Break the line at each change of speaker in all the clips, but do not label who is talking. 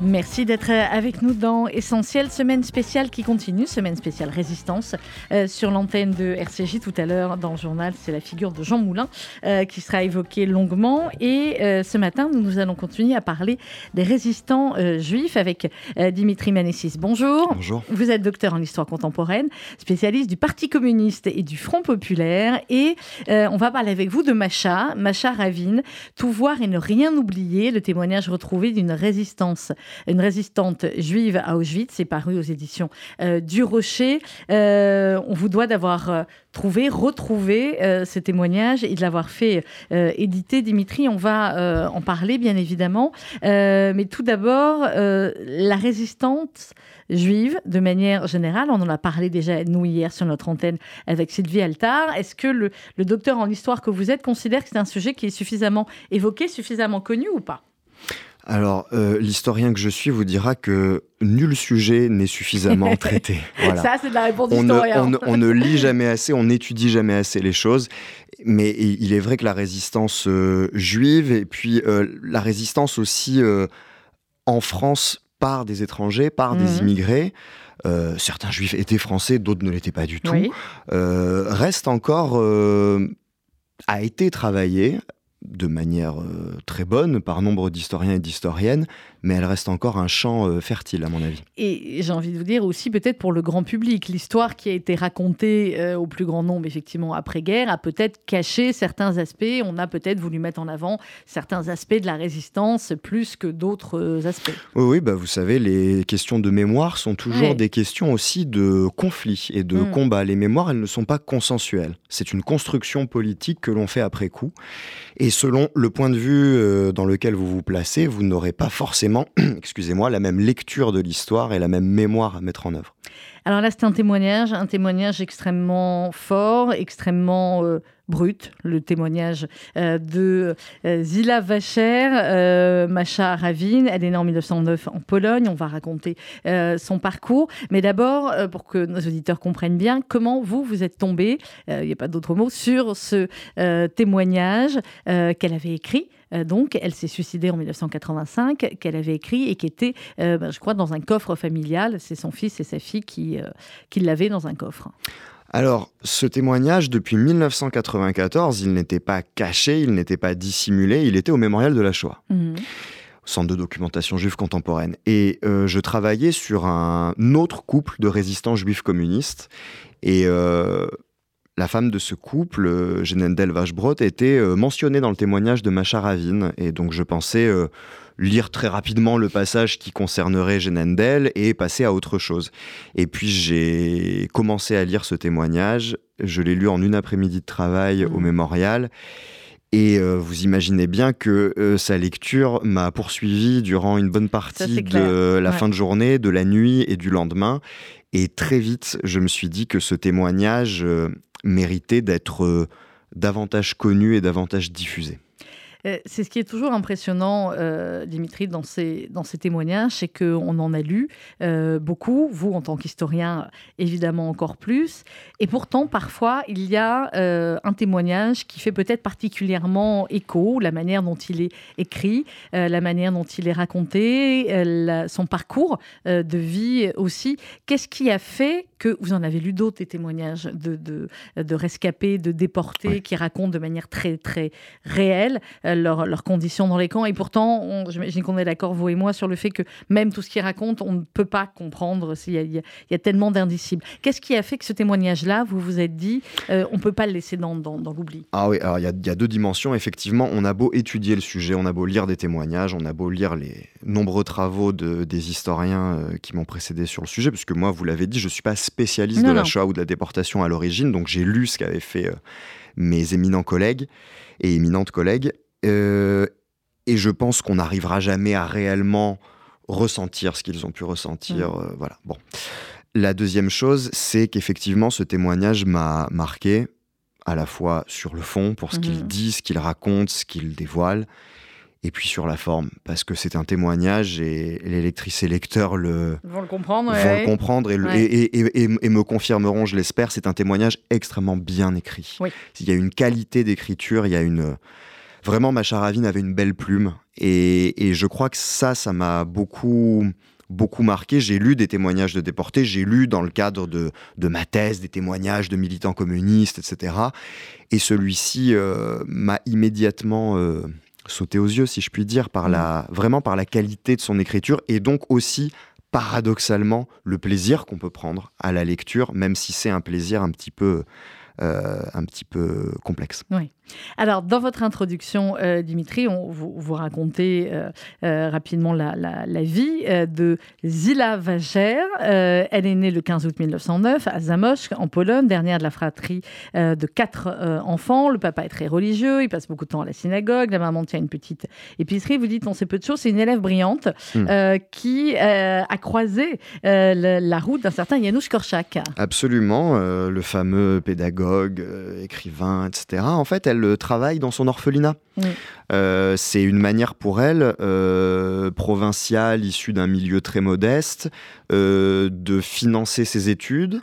Merci d'être avec nous dans Essentiel, semaine spéciale qui continue, semaine spéciale résistance euh, sur l'antenne de RCJ tout à l'heure dans le journal. C'est la figure de Jean Moulin euh, qui sera évoquée longuement. Et euh, ce matin, nous allons continuer à parler des résistants juifs avec Dimitri Manessis. Bonjour.
Bonjour.
Vous êtes docteur en histoire contemporaine, spécialiste du Parti communiste et du Front populaire. Et on va parler avec vous de Macha, Macha Ravine, Tout voir et ne rien oublier, le témoignage retrouvé d'une résistance une résistante juive à Auschwitz. C'est paru aux éditions euh, du Rocher. Euh, on vous doit d'avoir euh, trouvé, retrouvé ces témoignages et de l'avoir fait éditer. Dimitri, on va en parler bien évidemment. mais tout d'abord, la résistante juive, de manière générale, on en a parlé déjà nous hier sur notre antenne avec Sylvie Altar. Est-ce que le, le docteur en histoire que vous êtes considère que c'est un sujet qui est suffisamment évoqué, suffisamment connu ou pas?
Alors, euh, l'historien que je suis vous dira que nul sujet n'est suffisamment traité.
Ça, c'est de la réponse
on. Ne, on, ne lit jamais assez, on n'étudie jamais assez les choses. Mais il est vrai que la résistance euh, juive et puis euh, la résistance aussi en France par des étrangers, par des mhm. immigrés, certains juifs étaient français, d'autres ne l'étaient pas du tout, reste encore a été travaillé de manière euh, très bonne par nombre d'historiens et d'historiennes, mais elle reste encore un champ euh, fertile, à mon avis.
Et j'ai envie de vous dire aussi, peut-être pour le grand public, l'histoire qui a été racontée euh, au plus grand nombre, effectivement, après-guerre, a peut-être caché certains aspects. On a peut-être voulu mettre en avant certains aspects de la résistance plus que d'autres aspects.
Oui, oui bah, vous savez, les questions de mémoire sont toujours des questions aussi de conflit et de hmm. combat. Les mémoires, elles ne sont pas consensuelles. C'est une construction politique que l'on fait après coup. Et selon le point de vue dans lequel vous vous placez, vous n'aurez pas forcément excusez-moi, la même lecture de l'histoire et la même mémoire à mettre en œuvre.
Alors là, c'est un témoignage, un témoignage extrêmement fort, extrêmement euh, brut, le témoignage euh, de euh, Zila Vacher, Macha Ravine. Elle est née en 1909 en Pologne. On va raconter son parcours. Mais d'abord, pour que nos auditeurs comprennent bien, comment vous, vous êtes tombé, il n'y a pas d'autre mot, sur ce témoignage qu'elle avait écrit euh, donc, elle s'est suicidée en 1985, qu'elle avait écrit et qui était, euh, ben, je crois, dans un coffre familial. C'est son fils et sa fille euh, qui l'avaient dans un coffre.
Alors, ce témoignage, depuis 1994, il n'était pas caché, il n'était pas dissimulé, il était au mémorial de la Shoah. Mhm. Centre de documentation juive contemporaine. Et je travaillais sur un autre couple de résistants juifs communistes. Et la femme de ce couple, Genendel Vachbrot, était euh, mentionnée dans le témoignage de Macha Ravine. Et donc je pensais euh, lire très rapidement le passage qui concernerait Genendel et passer à autre chose. Et puis j'ai commencé à lire ce témoignage. Je l'ai lu en une après-midi de travail au mmh. mémorial. Et euh, vous imaginez bien que sa lecture m'a poursuivi durant une bonne partie de la fin de journée, de la nuit et du lendemain. Et très vite, je me suis dit que ce témoignage mériter d'être euh, davantage connu et davantage diffusé.
Euh, c'est ce qui est toujours impressionnant, euh, Dimitri, dans ces, dans ces témoignages, c'est qu'on en a lu euh, beaucoup, vous en tant qu'historien, évidemment encore plus. Et pourtant, parfois, il y a un témoignage qui fait peut-être particulièrement écho, la manière dont il est écrit, la manière dont il est raconté, son parcours de vie aussi. Qu'est-ce qui a fait que vous en avez lu d'autres, des témoignages de, de, rescapés, de déportés, qui racontent de manière très, très réelle leurs, conditions dans les camps. Et pourtant, j'imagine qu'on est d'accord, vous et moi, sur le fait que même tout ce qu'ils racontent, on ne peut pas comprendre. Il y a, il y a, tellement d'indicibles. Qu'est-ce qui a fait que ce témoignage-là, vous vous êtes dit, euh, on ne peut pas le laisser dans, dans, l'oubli?
Ah oui, alors il y, a, il y, a, deux dimensions. Effectivement, on a beau étudier le sujet, on a beau lire des témoignages, on a beau lire les nombreux travaux de, des historiens euh, qui m'ont précédé sur le sujet, puisque moi, vous l'avez dit, je ne suis pas spécialiste de la Shoah ou de la déportation à l'origine, donc j'ai lu ce qu'avaient fait euh, mes éminents collègues et éminentes collègues. Euh, et je pense qu'on n'arrivera jamais à réellement ressentir ce qu'ils ont pu ressentir. Mm. Euh, voilà. Bon. La deuxième chose, c'est qu'effectivement, ce témoignage m'a marqué, à la fois sur le fond, pour ce qu'il mm-hmm. dit, ce qu'il raconte, ce qu'il dévoile, et puis sur la forme, parce que c'est un témoignage et les lectrices et lecteurs le,
vont le comprendre,
vont le comprendre et, me confirmeront, je l'espère, c'est un témoignage extrêmement bien écrit. Il y a une qualité d'écriture, il y a une... Vraiment, Macha Ravine avait une belle plume et, je crois que ça, ça m'a beaucoup beaucoup marqué. J'ai lu des témoignages de déportés, j'ai lu dans le cadre de, de, ma thèse des témoignages de militants communistes, etc. Et celui-ci euh, m'a immédiatement euh, sauté aux yeux, si je puis dire, par la, vraiment par la qualité de son écriture et donc aussi paradoxalement le plaisir qu'on peut prendre à la lecture, même si c'est un plaisir un petit peu, euh, un petit peu complexe.
Oui. Alors, dans votre introduction, euh, Dimitri, on, vous, vous racontez euh, euh, rapidement la, vie de Zila Wager. elle est née le 15 août 1909 à Zamość, en Pologne, dernière de la fratrie de quatre enfants. Le papa est très religieux, il passe beaucoup de temps à la synagogue. La maman tient une petite épicerie. Vous dites, on sait peu de choses. C'est une élève brillante hmm. qui a croisé la, route d'un certain Janusz Korczak.
Absolument, le fameux pédagogue, écrivain, etc. En fait, elle le travail dans son orphelinat. Euh, c'est une manière pour elle, euh, provinciale, issue d'un milieu très modeste, euh, de financer ses études,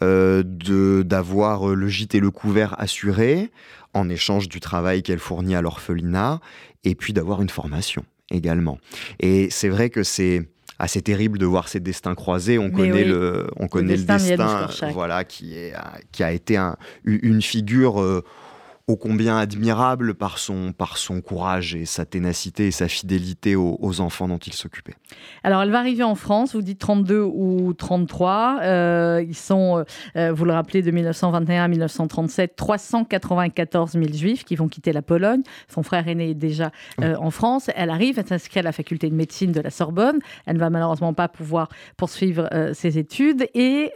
d'avoir le gîte et le couvert assurés en échange du travail qu'elle fournit à l'orphelinat, et puis d'avoir une formation également. Et c'est vrai que c'est assez terrible de voir ces destins croisés. On connaît le, on connaît le destin, voilà, qui est, qui a été une figure ô combien admirable par son, par son courage et sa ténacité et sa fidélité aux, enfants dont il s'occupait.
Alors, elle va arriver en France, vous dites 32 ou 33. Euh, ils sont, euh, vous le rappelez, de 1921 à 1937, 394 000 juifs qui vont quitter la Pologne. Son frère aîné est déjà euh, en France. Elle arrive, elle s'inscrit à la faculté de médecine de la Sorbonne. Elle ne va malheureusement pas pouvoir poursuivre ses études. Et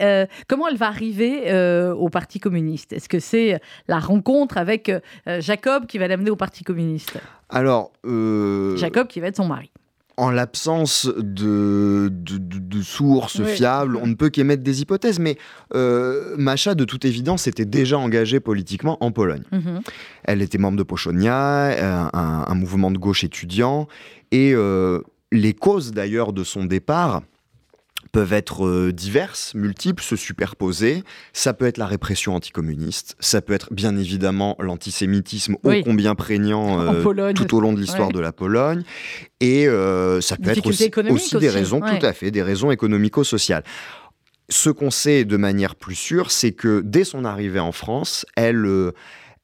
comment elle va arriver au Parti communiste? Est-ce que c'est la rencontre avec euh, Jacob qui va l'amener au Parti communiste.
Alors. Euh,
Jacob qui va être son mari.
En l'absence de, de, sources fiables, on ne peut qu'émettre des hypothèses, mais euh, Macha, de toute évidence, était déjà engagée politiquement en Pologne. Mhm. Elle était membre de Pochonia, un, mouvement de gauche étudiant, et les causes d'ailleurs de son départ peuvent être euh, diverses, multiples, se superposer. Ça peut être la répression anticommuniste, ça peut être bien évidemment l'antisémitisme ô combien prégnant euh, tout au long de l'histoire de la Pologne, et euh, ça peut être aussi, des raisons, tout à fait, des raisons économico-sociales. Ce qu'on sait de manière plus sûre, c'est que dès son arrivée en France, elle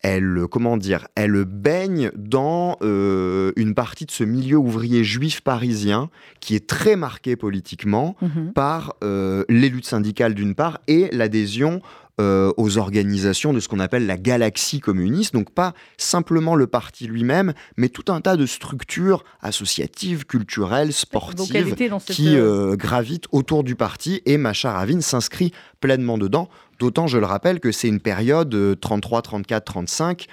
elle, comment dire, elle baigne dans euh, une partie de ce milieu ouvrier juif parisien qui est très marqué politiquement mhm. par euh, les luttes syndicales d'une part et l'adhésion euh, aux organisations de ce qu'on appelle la galaxie communiste, donc pas simplement le parti lui-même, mais tout un tas de structures associatives, culturelles, sportives qui gravitent autour du parti et Macha Ravine s'inscrit pleinement dedans. D'autant, je le rappelle, que c'est une période 33, 34, 35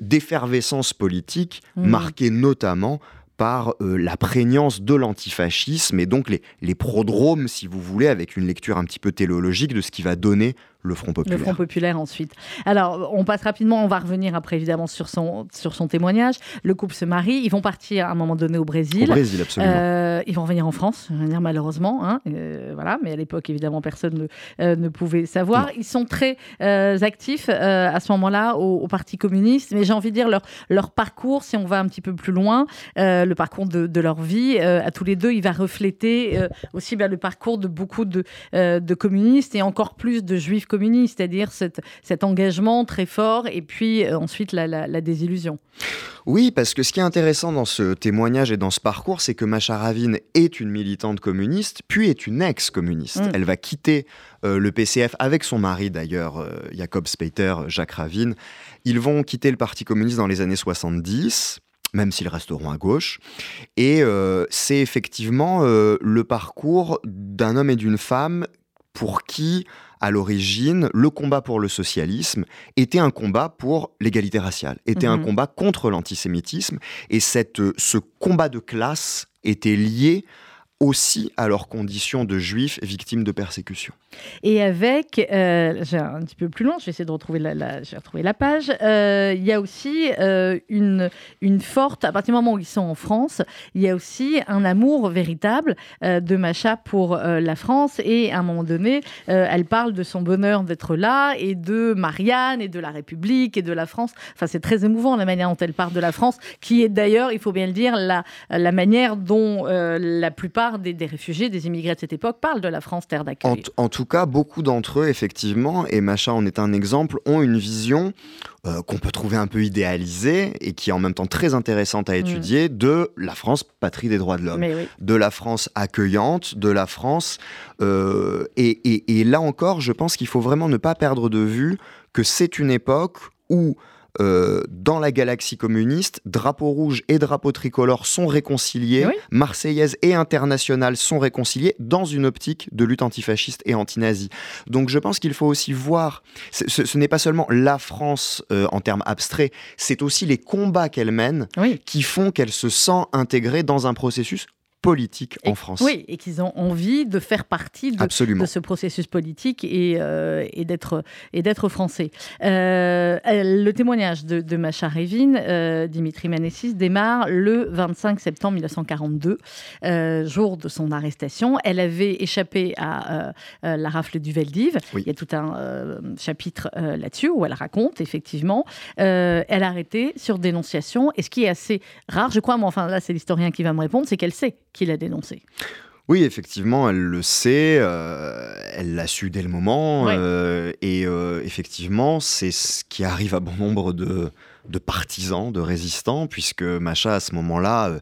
d'effervescence politique, mmh. marquée notamment par euh, la prégnance de l'antifascisme et donc les, les prodromes, si vous voulez, avec une lecture un petit peu téléologique de ce qui va donner le Front Populaire.
Le Front Populaire ensuite. Alors, on passe rapidement, on va revenir après évidemment sur son, sur son témoignage. Le couple se marie, ils vont partir à un moment donné au Brésil.
Au Brésil, absolument.
Euh, ils vont revenir en France, venir malheureusement. Hein, euh, voilà, mais à l'époque, évidemment, personne ne, euh, ne pouvait savoir. Ils sont très actifs à ce moment-là au, Parti communiste, mais j'ai envie de dire leur, leur parcours, si on va un petit peu plus loin, le parcours de, de leur vie, à tous les deux, il va refléter aussi le parcours de beaucoup de, de communistes et encore plus de juifs communiste, c'est-à-dire cet, cet, engagement très fort et puis euh, ensuite la, désillusion.
Oui, parce que ce qui est intéressant dans ce témoignage et dans ce parcours, c'est que Macha Ravine est une militante communiste, puis est une ex-communiste. Mm. Elle va quitter euh, le PCF avec son mari d'ailleurs, euh, Jacob Speiter, Jacques Ravine. Ils vont quitter le Parti communiste dans les années 70 même s'ils resteront à gauche. Et c'est effectivement le parcours d'un homme et d'une femme pour qui à l'origine, le combat pour le socialisme était un combat pour l'égalité raciale, était un mhm. combat contre l'antisémitisme, et cette, ce combat de classe était lié aussi à leurs conditions de juifs victimes de persécution.
Et avec, euh, j'ai un petit peu plus long, je vais essayer de retrouver la, la page, euh, il y a aussi euh, une, une forte, à partir du moment où ils sont en France, il y a aussi un amour véritable de Macha pour la France et à un moment donné, elle parle de son bonheur d'être là et de Marianne et de la République et de la France. Enfin, c'est très émouvant la manière dont elle parle de la France, qui est d'ailleurs, il faut bien le dire, la, la manière dont la plupart des, réfugiés, des immigrés de cette époque parlent de la France terre d'accueil.
En, tout cas, beaucoup d'entre eux, effectivement, et Macha en est un exemple, ont une vision euh, qu'on peut trouver un peu idéalisée et qui est en même temps très intéressante à mm. étudier de la France patrie des droits de l'homme, de la France accueillante, de la France. Euh, et là encore, je pense qu'il faut vraiment ne pas perdre de vue que c'est une époque où euh, dans la galaxie communiste, drapeau rouge et drapeau tricolore sont réconciliés, marseillaise et internationale sont réconciliés dans une optique de lutte antifasciste et anti-nazi. Donc je pense qu'il faut aussi voir, ce, n'est pas seulement la France euh, en termes abstraits, c'est aussi les combats qu'elle mène qui font qu'elle se sent intégrée dans un processus politique en France.
Oui, et qu'ils ont envie de faire partie de, ce processus politique et, euh, et d'être français. Euh, le témoignage de, de Macha Revin, euh, Dimitri Manessis, démarre le 25 septembre 1942, jour de son arrestation. Elle avait échappé à la rafle du Veldiv. Il y a tout un chapitre là-dessus où elle raconte, effectivement. elle a arrêté sur dénonciation. Et ce qui est assez rare, je crois, mais enfin là, c'est l'historien qui va me répondre, c'est qu'elle sait qu'il a dénoncé.
Oui, effectivement, elle le sait, euh, elle l'a su dès le moment, euh, et euh, effectivement, c'est ce qui arrive à bon nombre de, de partisans, de résistants, puisque Macha, à ce moment-là,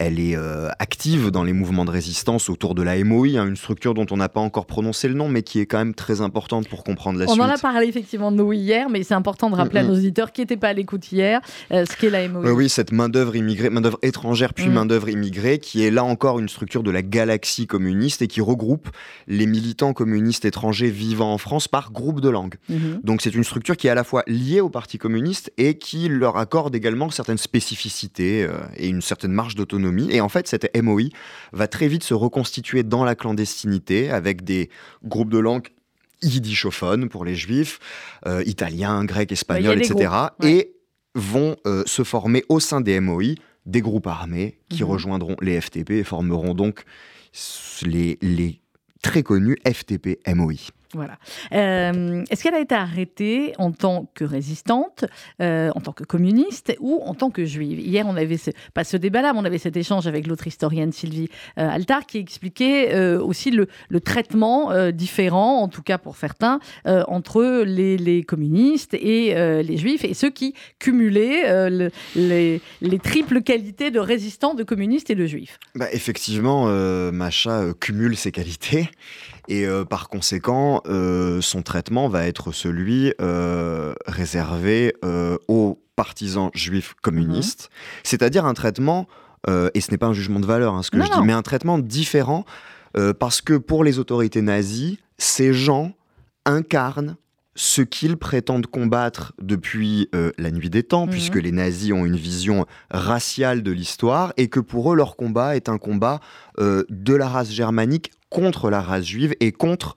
elle est euh, active dans les mouvements de résistance autour de la MOI, hein, une structure dont on n'a pas encore prononcé le nom, mais qui est quand même très importante pour comprendre la suite.
On en a parlé effectivement de nous hier, mais c'est important de rappeler à nos auditeurs qui n'étaient pas à l'écoute hier euh, ce qu'est la MOI.
oui, cette main-d'œuvre immigrée, main-d'œuvre étrangère puis mm. main-d'œuvre immigrée, qui est là encore une structure de la galaxie communiste et qui regroupe les militants communistes étrangers vivant en France par groupe de langue. Mm-hmm. Donc c'est une structure qui est à la fois liée au Parti communiste et qui leur accorde également certaines spécificités euh, et une certaine marge d'autonomie. Et en fait, cette MOI va très vite se reconstituer dans la clandestinité avec des groupes de langue yiddishophones pour les juifs, euh, italiens, grecs, espagnols, etc. Et vont euh, se former au sein des MOI des groupes armés qui mhm. rejoindront les FTP et formeront donc les, les très connus FTP-MOI.
Voilà. Euh, est-ce qu'elle a été arrêtée en tant que résistante, euh, en tant que communiste ou en tant que juive? Hier, on avait ce, pas ce débat-là, mais on avait cet échange avec l'autre historienne Sylvie euh, Altar qui expliquait aussi le, traitement différent, en tout cas pour certains, entre les, communistes et les juifs et ceux qui cumulaient les, triples qualités de résistants, de communistes et de juifs.
Bah, effectivement, Macha cumule ces qualités. Et euh, par conséquent, euh, son traitement va être celui euh, réservé aux partisans juifs communistes, mhm. c'est-à-dire un traitement, et ce n'est pas un jugement de valeur, hein, ce que je dis, mais un traitement différent, parce que pour les autorités nazies, ces gens incarnent ce qu'ils prétendent combattre depuis la nuit des temps, mhm. puisque les nazis ont une vision raciale de l'histoire, et que pour eux, leur combat est un combat de la race germanique contre la race juive et contre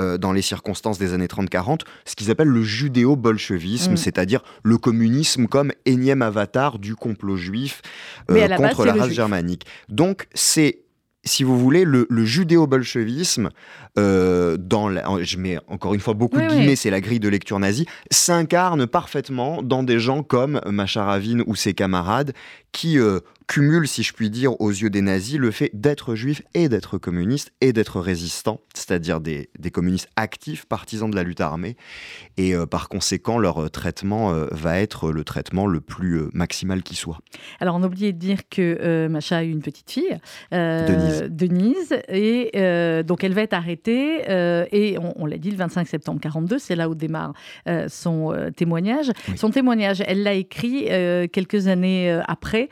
euh, dans les circonstances des années 30-40, ce qu'ils appellent le judéo-bolchevisme, mm. c'est-à-dire le communisme comme énième avatar du complot juif euh, contre la race germanique. Donc c'est si vous voulez, le, judéo-bolchevisme, euh, dans je mets encore une fois beaucoup de guillemets, c'est la grille de lecture nazie, s'incarne parfaitement dans des gens comme Macharavine ou ses camarades qui cumule, si je puis dire, aux yeux des nazis, le fait d'être juif et d'être communiste et d'être résistant, c'est-à-dire des, communistes actifs, partisans de la lutte armée. Et euh, par conséquent, leur euh, traitement euh, va être le traitement le plus maximal qui soit.
Alors, on a oublié de dire que Macha a eu une petite fille, Denise. Denise. Et donc, elle va être arrêtée. Et on, l'a dit, le 25 septembre 42, c'est là où démarre son témoignage. Son témoignage, elle l'a écrit quelques années après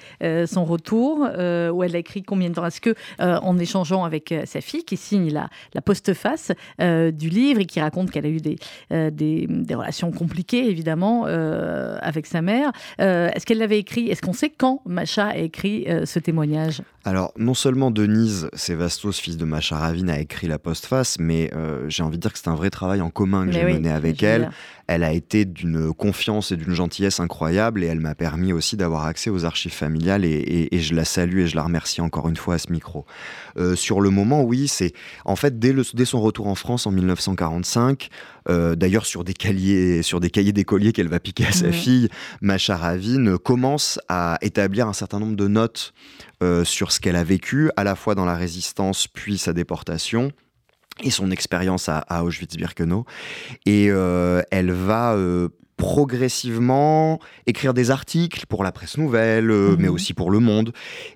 son retour, où elle a écrit combien de temps? Est-ce que en échangeant avec sa fille, qui signe la, la postface du livre et qui raconte qu'elle a eu des, des, des, relations compliquées, évidemment, avec sa mère, est-ce qu'elle l'avait écrit? Est-ce qu'on sait quand Macha a écrit ce témoignage?
Alors, non seulement Denise Sévastos, fils de Macha Ravine, a écrit la postface, mais j'ai envie de dire que c'est un vrai travail en commun que j'ai mené avec elle. Elle a été d'une confiance et d'une gentillesse incroyable et elle m'a permis aussi d'avoir accès aux archives familiales et, je la salue et je la remercie encore une fois à ce micro. Euh, sur le moment, oui, c'est en fait dès, le, dès, son retour en France en 1945, euh, d'ailleurs sur des cahiers, sur des cahiers d'écoliers qu'elle va piquer à sa fille, Macha Ravine commence à établir un certain nombre de notes euh, sur ce qu'elle a vécu, à la fois dans la résistance puis sa déportation et son expérience à, Auschwitz-Birkenau. Et euh, elle va euh, progressivement écrire des articles pour la presse nouvelle, euh, mais mhm. aussi pour Le Monde.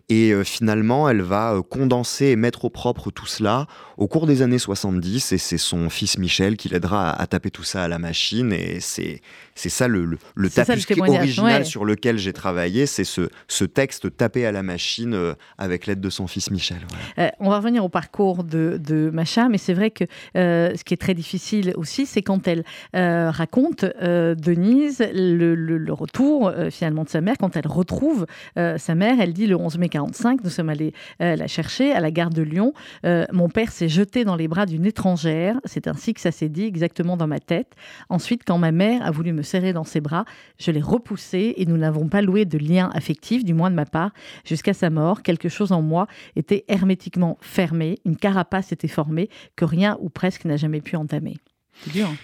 Et finalement, elle va condenser et mettre au propre tout cela au cours des années 70. Et c'est son fils Michel qui l'aidera à, taper tout ça à la machine. Et c'est c'est ça le, le, tapuscrit original sur lequel j'ai travaillé, c'est ce, ce, texte tapé à la machine euh, avec l'aide de son fils Michel.
Euh, on va revenir au parcours de, de Macha, mais c'est vrai que euh, ce qui est très difficile aussi, c'est quand elle raconte, Denise, le, le, retour finalement de sa mère, quand elle retrouve sa mère, elle dit le 11 mai 45, nous sommes allés la chercher à la gare de Lyon, mon père s'est jeté dans les bras d'une étrangère, c'est ainsi que ça s'est dit exactement dans ma tête. Ensuite, quand ma mère a voulu me serré dans ses bras. Je l'ai repoussé et nous n'avons pas loué de lien affectif, du moins de ma part, jusqu'à sa mort. Quelque chose en moi était hermétiquement fermé, une carapace était formée que rien ou presque n'a jamais pu entamer. C'est dur. Hein.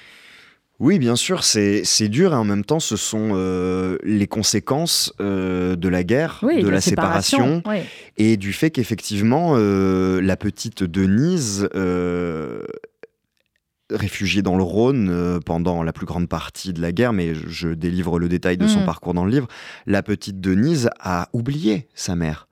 Oui, bien sûr, c'est dur et en même temps, ce sont euh, les conséquences euh, de la guerre, de la, séparation, et du fait qu'effectivement, euh, la petite Denise réfugié dans le Rhône pendant la plus grande partie de la guerre, mais je, délivre le détail de son mm. parcours dans le livre, la petite Denise a oublié sa mère.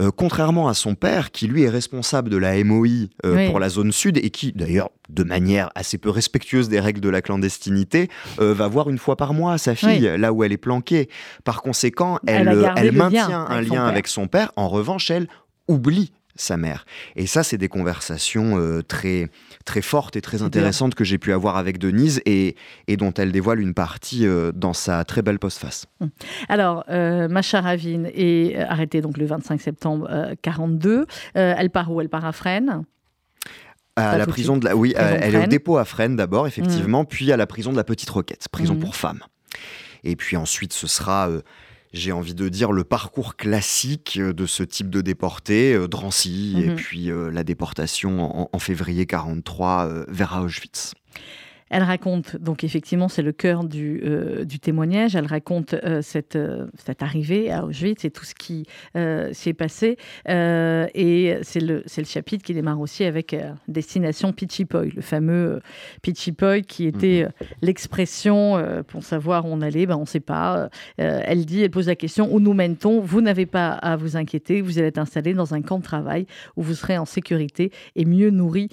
Euh, contrairement à son père, qui lui est responsable de la MOI euh, pour la zone sud et qui, d'ailleurs, de manière assez peu respectueuse des règles de la clandestinité, va voir une fois par mois sa fille, là où elle est planquée. Par conséquent, elle, elle, maintient un lien avec son père. En revanche, elle oublie sa mère. Et ça, c'est des conversations euh, très, très fortes et très intéressantes que j'ai pu avoir avec Denise et, et dont elle dévoile une partie euh, dans sa très belle postface.
Hum. Alors, euh, Macha Ravine est arrêtée donc le 25 septembre 42. elle part où? Elle part à Fresnes?
À la prison de la. Oui, elle est au dépôt à Fresnes d'abord, effectivement, hum. puis à la prison de la Petite Roquette, prison hum. pour femmes. Et puis ensuite, ce sera j'ai envie de dire, le parcours classique euh, de ce type de déporté, euh, Drancy, et mhm. puis euh, la déportation en, en février 43 vers Auschwitz.
Elle raconte, donc effectivement, c'est le cœur du, euh, du, témoignage, elle raconte euh, cette, euh, cette, arrivée à Auschwitz et tout ce qui s'y est passé. et c'est le, le, chapitre qui démarre aussi avec Destination Pichipoy, le fameux Pichipoy qui était mhm. l'expression pour savoir où on allait, ben, on ne sait pas. elle dit, elle pose la question, où nous mène-t-on? Vous n'avez pas à vous inquiéter, vous allez être installé dans un camp de travail où vous serez en sécurité et mieux nourri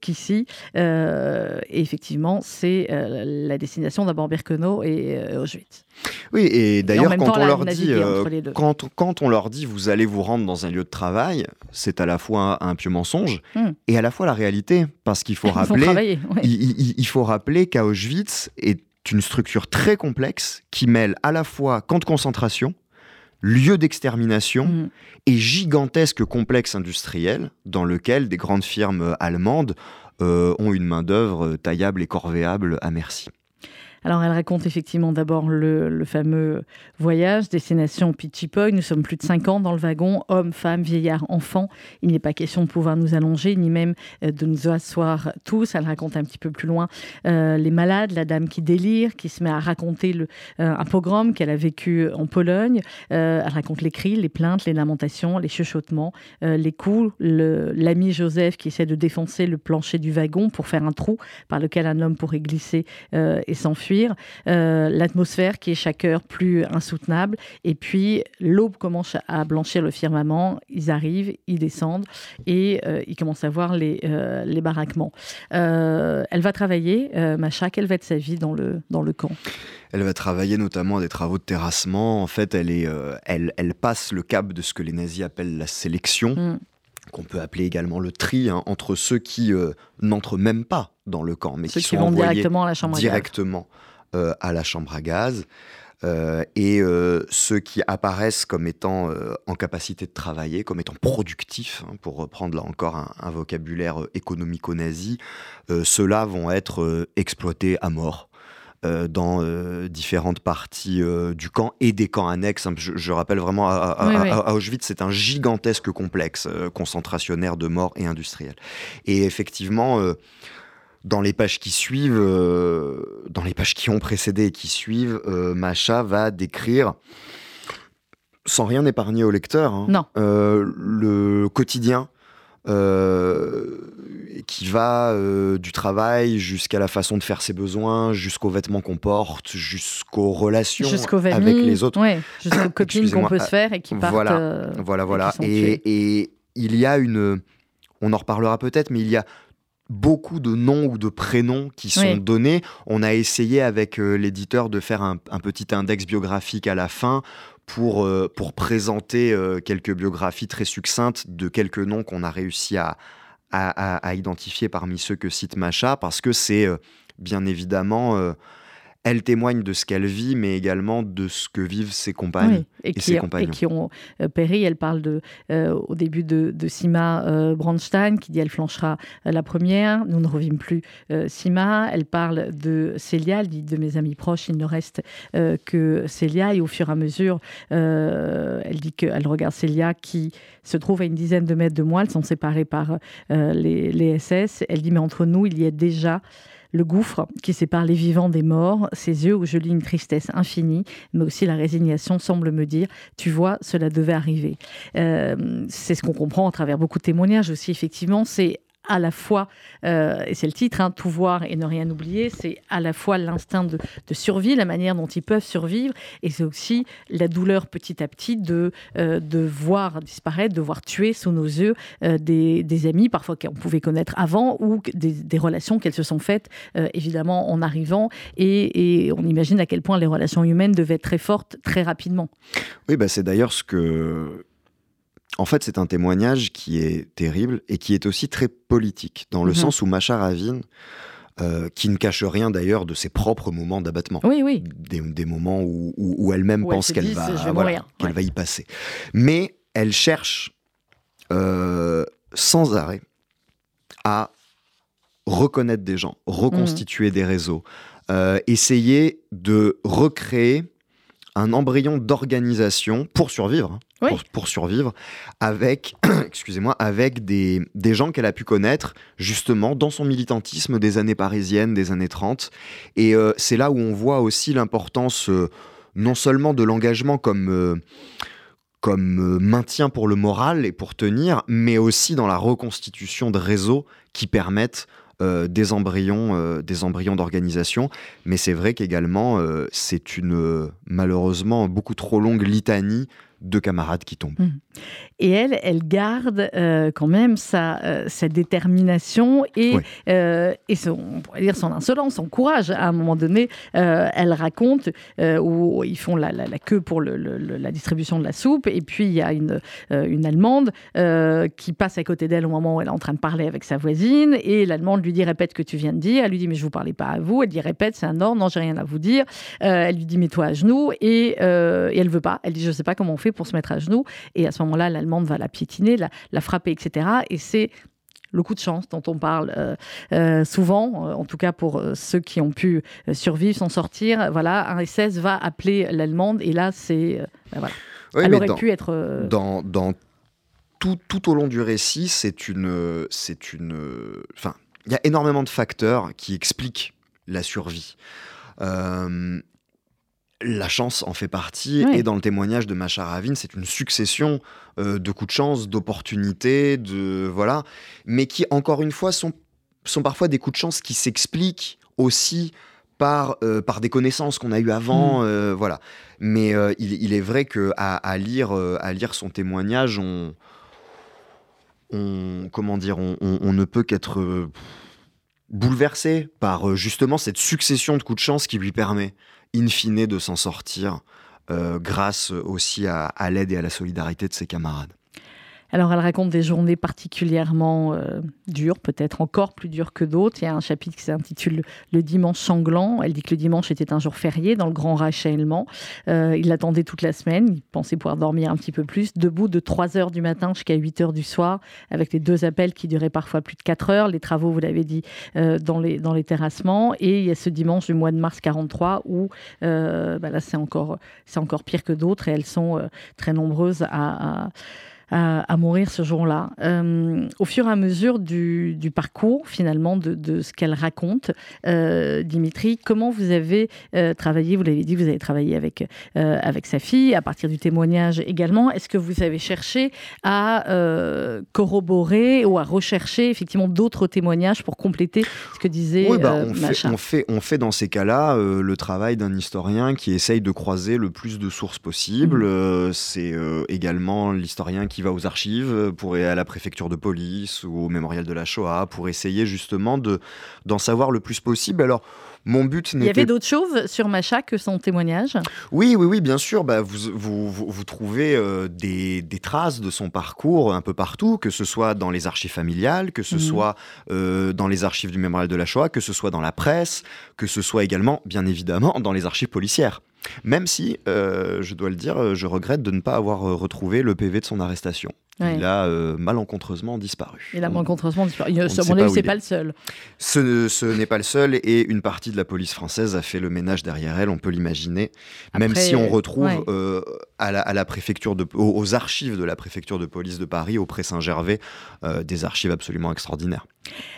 qu'ici. et effectivement, c'est euh, la destination d'abord Birkenau et euh, Auschwitz.
Oui, et d'ailleurs, quand, on leur dit, euh, quand, quand, on leur dit vous allez vous rendre dans un lieu de travail, c'est à la fois un, pieux mensonge hmm. et à la fois la réalité, parce qu'il faut rappeler, il, faut rappeler qu'Auschwitz est une structure très complexe qui mêle à la fois camp de concentration, lieu d'extermination hmm. et gigantesque complexe industriel dans lequel des grandes firmes allemandes ont une main-d'œuvre taillable et corvéable à merci.
Alors, elle raconte effectivement d'abord le, fameux voyage, destination Pichipoy. Nous sommes plus de 5 ans dans le wagon, hommes, femmes, vieillards, enfants. Il n'est pas question de pouvoir nous allonger, ni même euh, de nous asseoir tous. Elle raconte un petit peu plus loin euh, les malades, la dame qui délire, qui se met à raconter euh, un pogrom qu'elle a vécu en Pologne. elle raconte les cris, les plaintes, les lamentations, les chuchotements, les coups, l'ami Joseph qui essaie de défoncer le plancher du wagon pour faire un trou par lequel un homme pourrait glisser et s'enfuir s'enfuir, l'atmosphère qui est chaque heure plus insoutenable, et puis l'aube commence à blanchir le firmament, ils arrivent, ils descendent, et ils commencent à voir les, les baraquements. elle va travailler, Macha, quelle va être sa vie dans le, dans le camp
elle va travailler notamment à des travaux de terrassement. En fait, elle, est, elle, elle passe le cap de ce que les nazis appellent la sélection. Mm qu'on peut appeler également le tri, hein, entre ceux qui euh, n'entrent même pas dans le camp, mais qui, sont vont
directement à la chambre
directement, à, gaz. Euh, à la chambre à gaz. Euh, et ceux qui apparaissent comme étant en capacité de travailler, comme étant productifs, hein, pour reprendre là encore un vocabulaire économico-nazi, ceux-là vont être exploités à mort. Euh, dans euh, différentes parties euh, du camp et des camps annexes. Hein. Je, rappelle vraiment, à, Auschwitz, c'est un gigantesque complexe concentrationnaire de morts et industriel. Et effectivement, dans les pages qui suivent, dans les pages qui ont précédé et qui suivent, Macha va décrire sans rien épargner au lecteur,
hein,
le quotidien euh, qui va euh, du travail jusqu'à la façon de faire ses besoins, jusqu'aux vêtements qu'on porte, jusqu'aux relations avec les autres.
Ouais, jusqu'aux copines qu'on peut se faire et qui partent.
Voilà,
euh,
voilà, voilà. Et, et, il y a une. On en reparlera peut-être, mais il y a beaucoup de noms ou de prénoms qui sont donnés. On a essayé avec l'éditeur de faire un, un, petit index biographique à la fin pour, euh, pour présenter euh, quelques biographies très succinctes de quelques noms qu'on a réussi à, à, identifier parmi ceux que cite Macha, parce que c'est euh, bien évidemment elle témoigne de ce qu'elle vit, mais également de ce que vivent ses compagnes et, qui, ses compagnons.
Et qui ont euh, péri. Elle parle de, euh, au début de, Sima euh, Brandstein, qui dit elle flanchera la première. Nous ne revîmes plus Sima. Elle parle de Célia. Elle dit de mes amis proches, il ne reste que Célia. Et au fur et à mesure, elle dit qu'elle regarde Célia qui se trouve à une dizaine de mètres de moi. Elles sont séparées par les, les SS. Elle dit mais entre nous, il y a déjà le gouffre qui sépare les vivants des morts, ses yeux où je lis une tristesse infinie, mais aussi la résignation semble me dire, tu vois, cela devait arriver. Euh, c'est ce qu'on comprend à travers beaucoup de témoignages aussi, effectivement, c'est à la fois, euh, et c'est le titre, hein, tout voir et ne rien oublier, c'est à la fois l'instinct de, survie, la manière dont ils peuvent survivre, et c'est aussi la douleur petit à petit de, euh, voir disparaître, de voir tuer sous nos yeux euh, des, amis, parfois qu'on pouvait connaître avant, ou des, relations qu'elles se sont faites, évidemment, en arrivant, et, on imagine à quel point les relations humaines devaient être très fortes très rapidement.
Oui, bah c'est d'ailleurs ce que en fait, c'est un témoignage qui est terrible et qui est aussi très politique, dans le mhm. sens où Macha Ravine, euh, qui ne cache rien d'ailleurs de ses propres moments d'abattement.
Oui, oui.
Des, moments où, elle-même pense qu'elle va, qu'elle va y passer. Mais elle cherche euh, sans arrêt à reconnaître des gens, reconstituer des réseaux, euh, essayer de recréer un embryon d'organisation pour survivre. Pour, survivre avec, excusez-moi, avec des, des gens qu'elle a pu connaître justement dans son militantisme des années parisiennes, des années 30. Et euh, c'est là où on voit aussi l'importance euh, non seulement de l'engagement comme, euh, comme maintien pour le moral et pour tenir, mais aussi dans la reconstitution de réseaux qui permettent des embryons, des embryons d'organisation. Mais c'est vrai qu'également, c'est une malheureusement beaucoup trop longue litanie de camarades qui tombent. Mmh.
Et elle, elle garde euh, quand même sa, euh, sa détermination et, euh, et son, dire son insolence, son courage. À un moment donné, elle raconte où ils font la, la, queue pour le, la distribution de la soupe et puis il y a une, une Allemande qui passe à côté d'elle au moment où elle est en train de parler avec sa voisine et l'Allemande lui dit répète ce que tu viens de dire. Elle lui dit mais je vous parlais pas à vous. Elle dit répète, c'est un ordre, non j'ai rien à vous dire. elle lui dit mets-toi à genoux et, et elle veut pas. Elle dit je sais pas comment on fait pour se mettre à genoux. Et à ce moment-là, l'Allemande va la piétiner, la, frapper, etc. Et c'est le coup de chance dont on parle euh, euh, souvent, euh, en tout cas pour ceux qui ont pu survivre, s'en sortir. Voilà, un SS va appeler l'allemande et là, c'est. Ben voilà. Elle aurait pu être.
Dans, dans tout, tout, au long du récit, c'est une. C'est une. Enfin, il y a énormément de facteurs qui expliquent la survie. La chance en fait partie, et dans le témoignage de Macha Ravine, c'est une succession euh, de coups de chance, d'opportunités, de voilà, mais qui encore une fois sont, sont parfois des coups de chance qui s'expliquent aussi par, par des connaissances qu'on a eues avant, mm. voilà. Mais il, est vrai que à, lire, à lire son témoignage, on, on comment dire, on, on ne peut qu'être bouleversé par justement cette succession de coups de chance qui lui permet, in fine, de s'en sortir grâce aussi à l'aide et à la solidarité de ses camarades.
Alors, elle raconte des journées particulièrement euh, dures, peut-être encore plus dures que d'autres. Il y a un chapitre qui s'intitule Le dimanche sanglant. Elle dit que le dimanche était un jour férié dans le grand rachèlement. Euh, il l'attendait toute la semaine. Il pensait pouvoir dormir un petit peu plus. Debout de 3 heures du matin jusqu'à 8 heures du soir, avec les deux appels qui duraient parfois plus de 4 heures. Les travaux, vous l'avez dit, euh, dans, les, terrassements. Et il y a ce dimanche du mois de mars 43 où, bah là, c'est encore, pire que d'autres. Et elles sont très nombreuses à, mourir ce jour-là. Euh, au fur et à mesure du, parcours, finalement, de, ce qu'elle raconte, euh, Dimitri, comment vous avez euh, travaillé? Vous l'avez dit, vous avez travaillé avec, avec sa fille, à partir du témoignage également. Est-ce que vous avez cherché à corroborer ou à rechercher effectivement d'autres témoignages pour compléter ce que disait
oui, bah, on, fait, on, fait, on fait dans ces cas-là le travail d'un historien qui essaye de croiser le plus de sources possibles. Mmh. C'est également l'historien qui va aux archives, euh, pour aller à la préfecture de police ou au mémorial de la Shoah, pour essayer justement de d'en savoir le plus possible. Alors, mon but
n'était... Il y avait d'autres choses sur Macha que son témoignage?
Oui, oui, oui, bien sûr. Bah, vous, vous, vous, trouvez euh, des, des, traces de son parcours un peu partout, que ce soit dans les archives familiales, que ce mhm. soit euh, dans les archives du mémorial de la Shoah, que ce soit dans la presse, que ce soit également, bien évidemment, dans les archives policières. Même si, euh, je dois le dire, je regrette de ne pas avoir euh, retrouvé le PV de son arrestation. Il a euh, malencontreusement disparu.
Il a malencontreusement disparu. Il, c'est pas, le seul.
Ce, n'est pas le seul et une partie de la police française a fait le ménage derrière elle, on peut l'imaginer. Même si on retrouve à, la, préfecture de, aux, archives de la préfecture de police de Paris, au Pré Saint-Gervais, des archives absolument extraordinaires.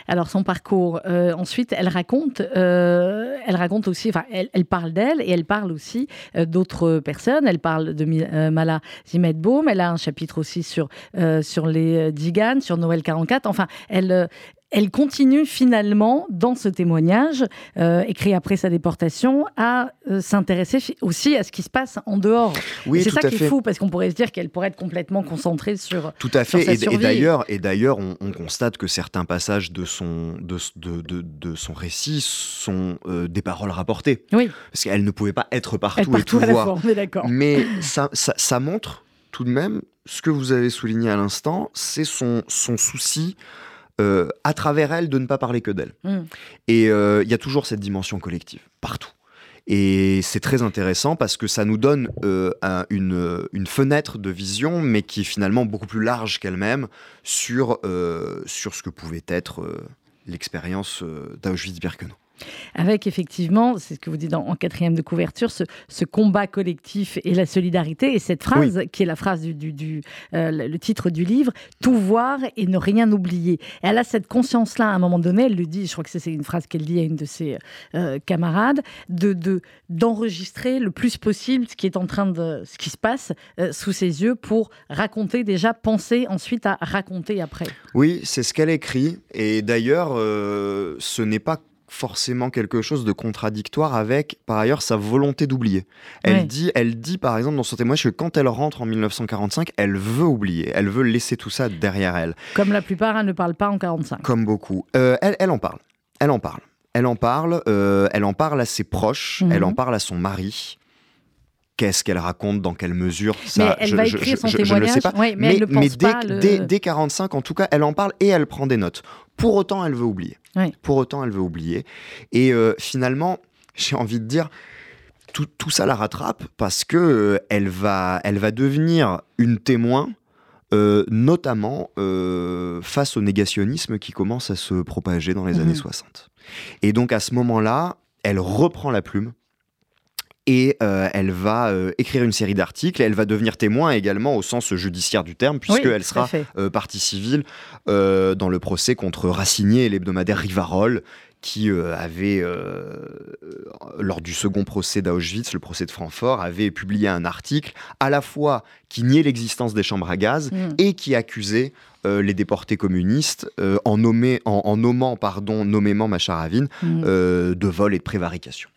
Alors son parcours, ensuite, elle raconte, elle raconte aussi, enfin, elle, elle parle d'elle et elle parle aussi euh, d'autres personnes. Elle parle de euh, Mala Zimetbaum. Elle a un chapitre aussi sur, euh, sur les Diganes, sur Noël 44. Enfin, elle, elle continue finalement, dans ce témoignage, euh, écrit après sa déportation, à euh, s'intéresser aussi à ce qui se passe en dehors. Oui, c'est ça qui est fou, parce qu'on pourrait se dire qu'elle pourrait être complètement concentrée sur.
Tout à fait. et, d'ailleurs, et d'ailleurs, on, constate que certains passages de son, de, de, de, son récit sont euh, des paroles rapportées.
Oui.
Parce qu'elle ne pouvait pas être partout, et tout voir.
d'accord.
Mais ça, ça, ça montre tout de même ce que vous avez souligné à l'instant, c'est son, son souci euh, à travers elle, de ne pas parler que d'elle. Mm. Et euh, il y a toujours cette dimension collective, partout. Et c'est très intéressant parce que ça nous donne euh, une, une, fenêtre de vision, mais qui est finalement beaucoup plus large qu'elle-même sur, sur ce que pouvait être l'expérience d'Auschwitz-Birkenau.
Avec effectivement, c'est ce que vous dites en, quatrième de couverture, ce, combat collectif et la solidarité. Et cette phrase, qui est la phrase du, euh, le titre du livre, tout voir et ne rien oublier. Et elle a cette conscience-là à un moment donné, elle le dit, je crois que c'est une phrase qu'elle dit à une de ses euh, camarades, de d'enregistrer le plus possible ce qui est en train de, ce qui se passe euh, sous ses yeux pour raconter déjà, penser ensuite à raconter après.
Oui, c'est ce qu'elle écrit. Et d'ailleurs, ce n'est pas forcément quelque chose de contradictoire avec, par ailleurs, sa volonté d'oublier. Elle, dit, elle dit, par exemple, dans son témoignage que quand elle rentre en 1945, elle veut oublier, elle veut laisser tout ça derrière elle.
Comme la plupart, elle ne parle pas en 45.
Comme beaucoup. Euh, elle, elle en parle. Elle en parle. Elle en parle, euh, elle en parle à ses proches, elle en mhm. parle à son mari. Qu'est-ce qu'elle raconte, dans quelle mesure
ça, mais elle je, va écrire son témoignage.
Je ne sais pas. mais, mais, mais dès, pas dès, dès, 45, en tout cas, elle en parle et elle prend des notes. Pour autant, elle veut oublier. Pour autant, elle veut oublier. Et euh, finalement, j'ai envie de dire, tout, tout, ça la rattrape parce que euh, elle, va, elle va devenir une témoin, euh, notamment face au négationnisme qui commence à se propager dans les mhm. années 60. Et donc à ce moment-là, elle reprend la plume et euh, elle va euh, écrire une série d'articles. Elle va devenir témoin également au sens judiciaire du terme, puisqu'elle sera euh, partie civile dans le procès contre Racinier et l'hebdomadaire Rivarol, qui avait, lors du second procès d'Auschwitz, le procès de Francfort, avait publié un article à la fois qui niait l'existence des chambres à gaz mm. et qui accusait les déportés communistes en, en, nommant pardon, nommément Macharavine mm. de vol et de prévarication.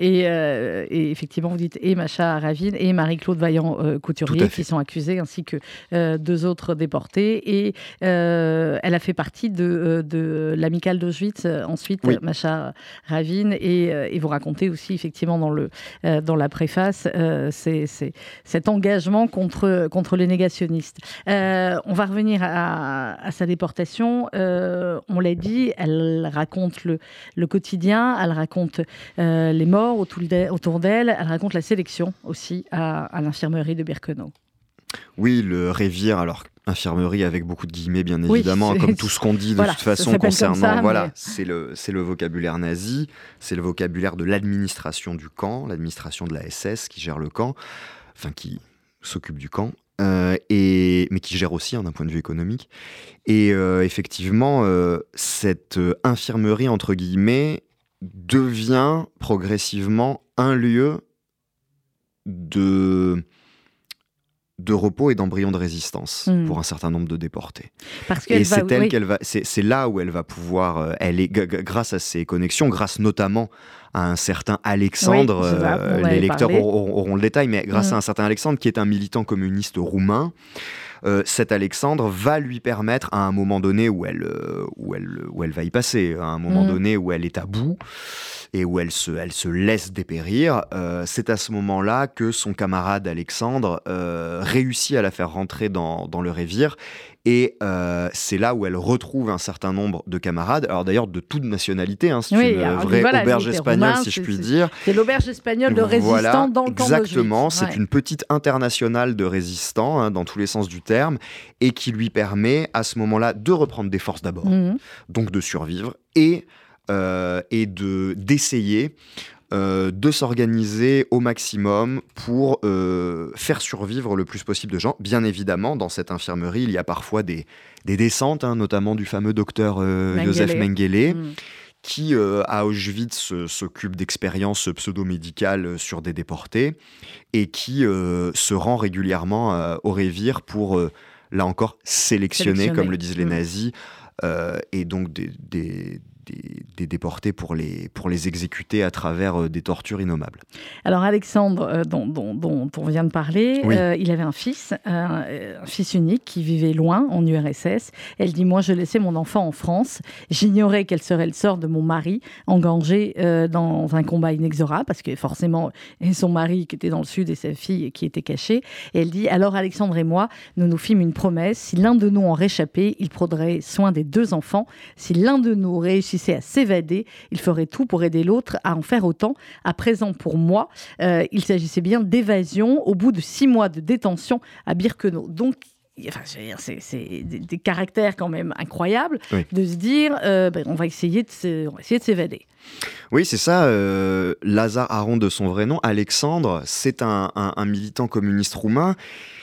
Euh, et, effectivement, vous dites et Macha Ravine et Marie-Claude Vaillant-Couturier euh, qui sont accusés, ainsi que euh, deux autres déportés. Et elle a fait partie de, de l'amicale d'Auschwitz, ensuite, Macha Ravine. Et, vous racontez aussi, effectivement, dans, le, dans la préface, c'est, cet engagement contre, contre les négationnistes. on va revenir à, sa déportation. on l'a dit, elle raconte le, le quotidien, elle raconte les les morts autour d'elle. Elle raconte la sélection aussi à, l'infirmerie de Birkenau.
Oui, le Révire, alors infirmerie avec beaucoup de guillemets bien évidemment, comme tout ce qu'on dit de toute façon concernant, voilà, c'est le c'est le vocabulaire nazi, c'est le vocabulaire de l'administration du camp, l'administration de la SS qui gère le camp, enfin qui s'occupe du camp. Euh, et, mais qui gère aussi hein, d'un point de vue économique. Et euh, effectivement, euh, cette infirmerie, entre guillemets, devient progressivement un lieu de, de repos et d'embryon de résistance hmm. pour un certain nombre de déportés. Parce et c'est qu'elle va, c'est là où elle va pouvoir, euh, elle est grâce à ses connexions, grâce notamment à un certain Alexandre, euh, les lecteurs auront, le détail, mais grâce hmm. à un certain Alexandre qui est un militant communiste roumain. Euh, cet Alexandre va lui permettre à un moment donné où elle, euh, où elle, où elle va y passer, à un moment mm. donné où elle est à bout et où elle se, elle se laisse dépérir, euh, c'est à ce moment-là que son camarade Alexandre réussit à la faire rentrer dans, dans le révire et euh, c'est là où elle retrouve un certain nombre de camarades, alors d'ailleurs de toute nationalité, hein, c'est une vraie auberge espagnole si je puis dire.
C'est l'auberge espagnole de résistants dans le camp
Exactement, c'est une petite internationale de résistants, hein, dans tous les sens du terme, et qui lui permet à ce moment-là de reprendre des forces d'abord, mhm. donc de survivre, et, euh, et d'essayer euh, de s'organiser au maximum pour euh, faire survivre le plus possible de gens. Bien évidemment, dans cette infirmerie, il y a parfois des, descentes, hein, notamment du fameux docteur euh, Joseph Mengele. Mm. qui à Auschwitz s'occupe d'expériences pseudo-médicales sur des déportés et qui se rend régulièrement au Révire pour, là encore, sélectionner, comme le disent les mm. nazis, et donc des, des, déportés pour les, pour les exécuter à travers euh, des tortures innommables.
Alors Alexandre, euh, dont, on vient de parler, euh, il avait un fils, un, fils unique qui vivait loin en URSS. Elle dit, moi je laissais mon enfant en France, j'ignorais quel serait le sort de mon mari engagé dans un combat inexorable, parce que forcément, son mari qui était dans le sud et sa fille qui était cachée. Et elle dit, alors Alexandre et moi, nous nous fîmes une promesse, si l'un de nous en réchappait, il prendrait soin des deux enfants. Si l'un de nous réussissait à s'évader, il ferait tout pour aider l'autre à en faire autant. À présent, pour moi, euh, il s'agissait bien d'évasion au bout de six mois de détention à Birkenau. Donc, c'est des, caractères quand même incroyables de se dire euh, ben, on va essayer de s'évader.
Oui, c'est ça. Euh, Lazare Aron de son vrai nom, Alexandre, c'est un, militant communiste roumain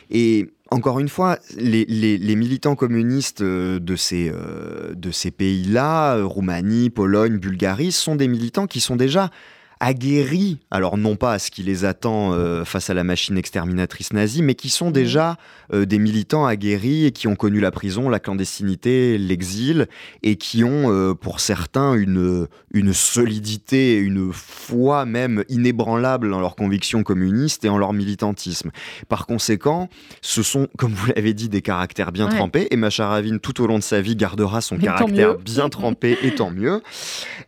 et encore une fois, les, militants communistes euh, de ces, euh, de ces pays-là, euh, Roumanie, Pologne, Bulgarie, sont des militants qui sont déjà aguerris, alors non pas à ce qui les attend euh, face à la machine exterminatrice nazie, mais qui sont déjà euh, des militants aguerris et qui ont connu la prison, la clandestinité, l'exil, et qui ont euh, pour certains une, une solidité, une foi même inébranlable dans leurs convictions communistes et en leur militantisme. Par conséquent, ce sont, comme vous l'avez dit, des caractères bien trempés, et Macha Ravine, tout au long de sa vie, gardera son caractère bien trempé, et tant mieux.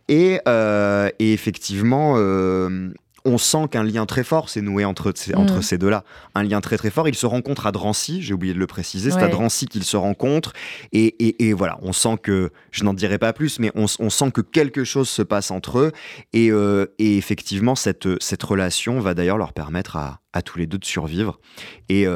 Et, et effectivement, euh, on sent qu'un lien très fort s'est noué entre, entre mm. ces deux-là. Un lien très très fort. Ils se rencontrent à Drancy, j'ai oublié de le préciser, c'est à Drancy qu'ils se rencontrent. Et, voilà, on sent que, je n'en dirai pas plus, mais on, sent que quelque chose se passe entre eux. Et, euh, effectivement, cette, cette relation va d'ailleurs leur permettre à, à tous les deux de survivre. Et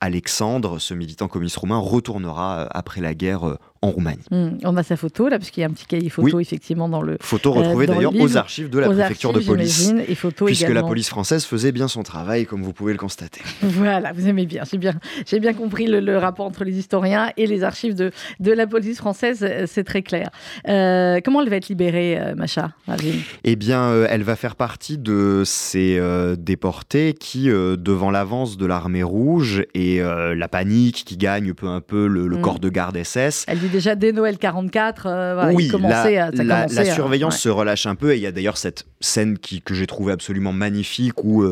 Alexandre, ce militant communiste roumain, retournera après la guerre en Roumanie.
Hmm, on a sa photo là, parce qu'il y a un petit cahier photo effectivement dans le.
Photo retrouvée d'ailleurs aux archives de la préfecture de police.
Et photo
puisque la police française faisait bien son travail, comme vous pouvez le constater.
Voilà, vous aimez bien. J'ai bien, j'ai bien compris le, rapport entre les historiens et les archives de, de la police française, euh, c'est très clair. Euh, comment elle va être libérée, euh, Macha
Eh bien, elle va faire partie de ces déportés qui, devant l'avance de l'armée rouge et la panique qui gagne peu à peu le, hmm. corps de garde SS,
elle dit déjà dès Noël 44,
oui, la, la, surveillance se relâche un peu et il y a d'ailleurs cette scène qui, que j'ai trouvée absolument magnifique où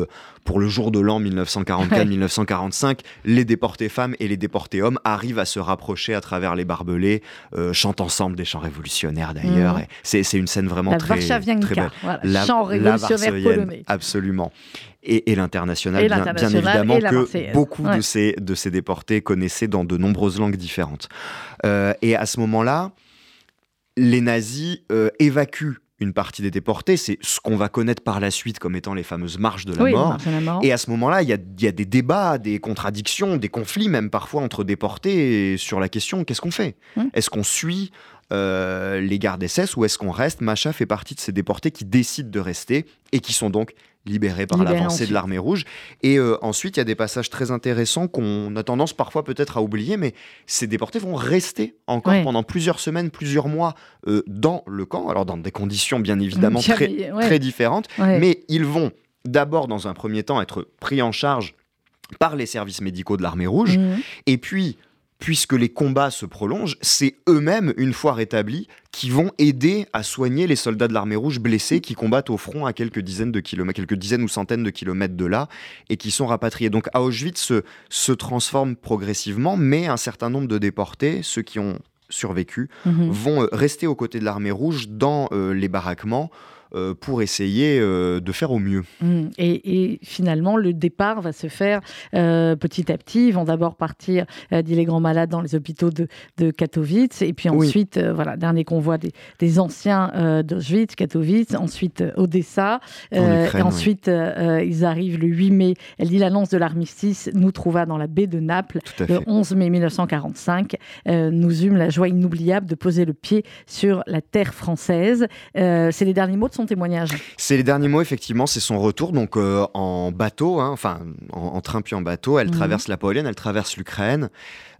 pour le jour de l'an 1944-1945, les déportés femmes et les déportés hommes arrivent à se rapprocher à travers les barbelés, euh, chantent ensemble des chants révolutionnaires d'ailleurs. Mm. C'est une scène vraiment
la
très,
très
belle.
la, chant révolutionnaire polonais.
Absolument. Et, et l'international, bien, bien, évidemment, que beaucoup de, ces, de ces déportés connaissaient dans de nombreuses langues différentes. Euh, et à ce moment-là, les nazis euh, évacuent une partie des déportés, c'est ce qu'on va connaître par la suite comme étant les fameuses marches de la, mort. Et à ce moment-là, il y a, des débats, des contradictions, des conflits même parfois entre déportés sur la question qu'est-ce qu'on fait? Hum. Est-ce qu'on suit euh, les gardes SS ou est-ce qu'on reste? Macha fait partie de ces déportés qui décident de rester et qui sont donc libérés par l'avancée de l'armée rouge. Et euh, ensuite, il y a des passages très intéressants qu'on a tendance parfois peut-être à oublier, mais ces déportés vont rester encore pendant plusieurs semaines, plusieurs mois euh, dans le camp, alors dans des conditions bien évidemment très, très différentes, mais ils vont d'abord, dans un premier temps, être pris en charge par les services médicaux de l'armée rouge, mmh. et puis puisque les combats se prolongent, c'est eux-mêmes, une fois rétablis, qui vont aider à soigner les soldats de l'armée rouge blessés qui combattent au front à quelques dizaines de kilomètres, quelques dizaines ou centaines de kilomètres de là, et qui sont rapatriés. Donc Auschwitz se, se transforme progressivement, mais un certain nombre de déportés, ceux qui ont survécu, mhm. vont euh, rester aux côtés de l'armée rouge dans euh, les baraquements pour essayer euh, de faire au mieux.
Mmh. Et, finalement, le départ va se faire euh, petit à petit. Ils vont d'abord partir, dit les grands malades, dans les hôpitaux de, de Katowice. Et puis ensuite, voilà, dernier convoi des, des anciens d'Auschwitz, Katowice, ensuite Odessa. et ensuite, ils arrivent le 8 mai. Elle dit l'annonce de l'armistice nous trouva dans la baie de Naples le 11 mai 1945. nous eûmes la joie inoubliable de poser le pied sur la terre française. C'est les derniers mots de son témoignage.
C'est les derniers mots, effectivement, c'est son retour donc euh, en bateau, hein, enfin en, train puis en bateau. Elle mhm. traverse la Pologne, elle traverse l'Ukraine.